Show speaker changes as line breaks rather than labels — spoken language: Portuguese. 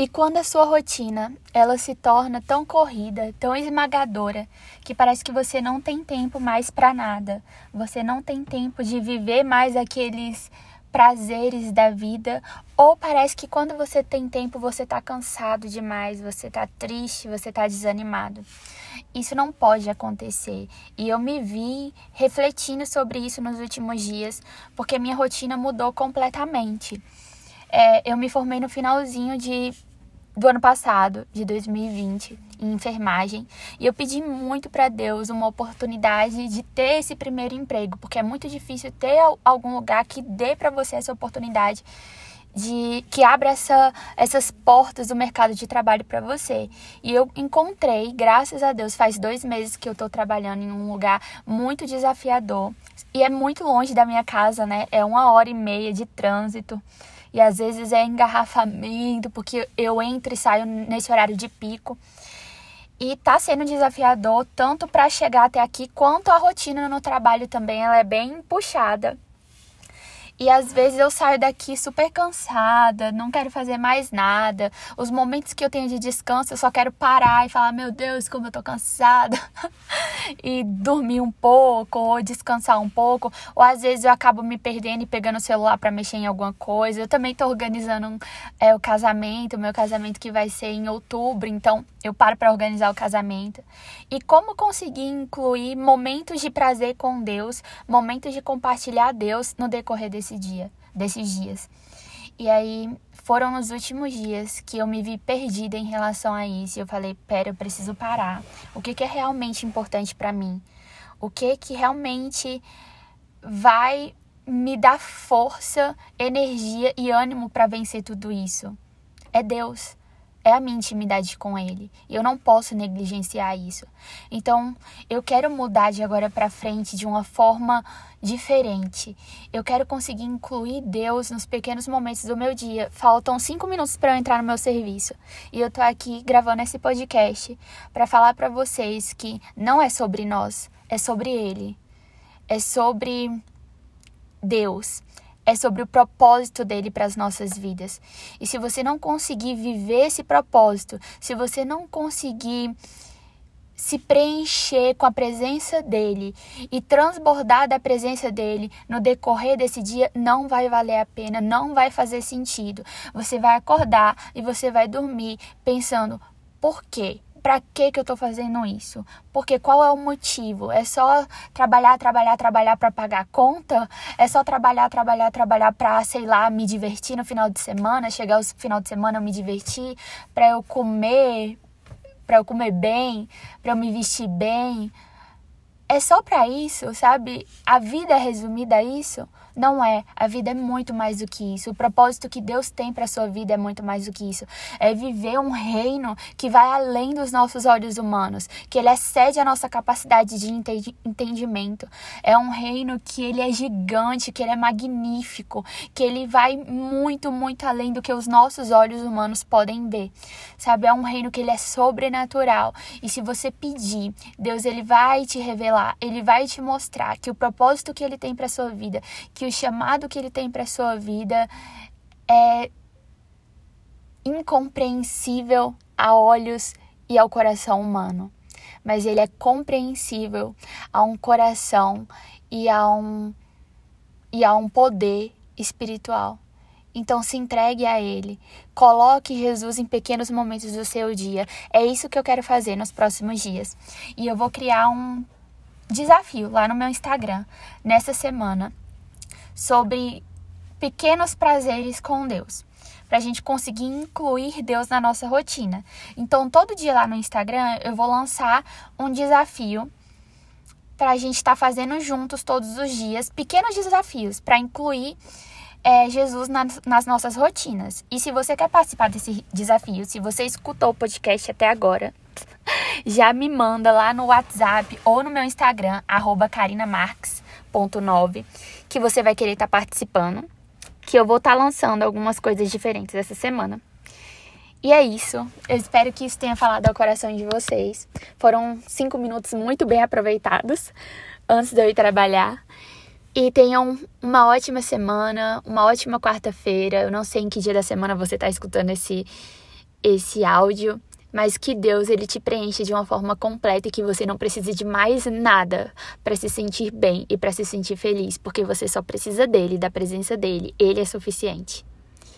E quando a sua rotina, ela se torna tão corrida, tão esmagadora, que parece que você não tem tempo mais para nada. Você não tem tempo de viver mais aqueles prazeres da vida, ou parece que quando você tem tempo você tá cansado demais, você tá triste, você tá desanimado. Isso não pode acontecer. E eu me vi refletindo sobre isso nos últimos dias, porque minha rotina mudou completamente. É, eu me formei no finalzinho de do ano passado, de 2020, em enfermagem, e eu pedi muito para Deus uma oportunidade de ter esse primeiro emprego, porque é muito difícil ter algum lugar que dê para você essa oportunidade de que abra essa, essas portas do mercado de trabalho para você. E eu encontrei, graças a Deus, faz dois meses que eu estou trabalhando em um lugar muito desafiador e é muito longe da minha casa, né? É uma hora e meia de trânsito e às vezes é engarrafamento, porque eu entro e saio nesse horário de pico. E tá sendo desafiador tanto para chegar até aqui quanto a rotina no trabalho também, ela é bem puxada. E às vezes eu saio daqui super cansada, não quero fazer mais nada. Os momentos que eu tenho de descanso, eu só quero parar e falar: Meu Deus, como eu tô cansada. e dormir um pouco, ou descansar um pouco. Ou às vezes eu acabo me perdendo e pegando o celular para mexer em alguma coisa. Eu também tô organizando é, o casamento, o meu casamento que vai ser em outubro, então eu paro para organizar o casamento. E como conseguir incluir momentos de prazer com Deus, momentos de compartilhar Deus no decorrer desse desse dia, desses dias. E aí foram nos últimos dias que eu me vi perdida em relação a isso. E eu falei, pera, eu preciso parar. O que, que é realmente importante para mim? O que que realmente vai me dar força, energia e ânimo para vencer tudo isso? É Deus é a minha intimidade com ele. E eu não posso negligenciar isso. Então, eu quero mudar de agora para frente de uma forma diferente. Eu quero conseguir incluir Deus nos pequenos momentos do meu dia. Faltam cinco minutos para eu entrar no meu serviço. E eu tô aqui gravando esse podcast para falar para vocês que não é sobre nós, é sobre ele. É sobre Deus é sobre o propósito dele para as nossas vidas. E se você não conseguir viver esse propósito, se você não conseguir se preencher com a presença dele e transbordar da presença dele no decorrer desse dia, não vai valer a pena, não vai fazer sentido. Você vai acordar e você vai dormir pensando: por quê? Para que que eu tô fazendo isso? Porque qual é o motivo? É só trabalhar, trabalhar, trabalhar para pagar a conta? É só trabalhar, trabalhar, trabalhar para, sei lá, me divertir no final de semana, chegar o final de semana eu me divertir, para eu comer, para eu comer bem, para eu me vestir bem? É só para isso, sabe? A vida é resumida a isso? Não é. A vida é muito mais do que isso. O propósito que Deus tem para sua vida é muito mais do que isso. É viver um reino que vai além dos nossos olhos humanos, que ele excede a nossa capacidade de entendimento. É um reino que ele é gigante, que ele é magnífico, que ele vai muito, muito além do que os nossos olhos humanos podem ver. Sabe? É um reino que ele é sobrenatural. E se você pedir, Deus ele vai te revelar, ele vai te mostrar que o propósito que ele tem para sua vida, que o chamado que ele tem para sua vida é incompreensível a olhos e ao coração humano, mas ele é compreensível a um coração e a um e a um poder espiritual. Então se entregue a ele. Coloque Jesus em pequenos momentos do seu dia. É isso que eu quero fazer nos próximos dias. E eu vou criar um desafio lá no meu Instagram nessa semana sobre pequenos prazeres com Deus, para a gente conseguir incluir Deus na nossa rotina. Então, todo dia lá no Instagram eu vou lançar um desafio para a gente estar tá fazendo juntos todos os dias, pequenos desafios para incluir é, Jesus nas, nas nossas rotinas. E se você quer participar desse desafio, se você escutou o podcast até agora, já me manda lá no WhatsApp ou no meu Instagram, arroba carinamarques.9 que você vai querer estar tá participando, que eu vou estar tá lançando algumas coisas diferentes essa semana. E é isso. Eu espero que isso tenha falado ao coração de vocês. Foram cinco minutos muito bem aproveitados antes de eu ir trabalhar. E tenham uma ótima semana, uma ótima quarta-feira. Eu não sei em que dia da semana você está escutando esse, esse áudio, mas que Deus ele te preencha de uma forma completa e que você não precise de mais nada para se sentir bem e para se sentir feliz, porque você só precisa dele, da presença dele. Ele é suficiente.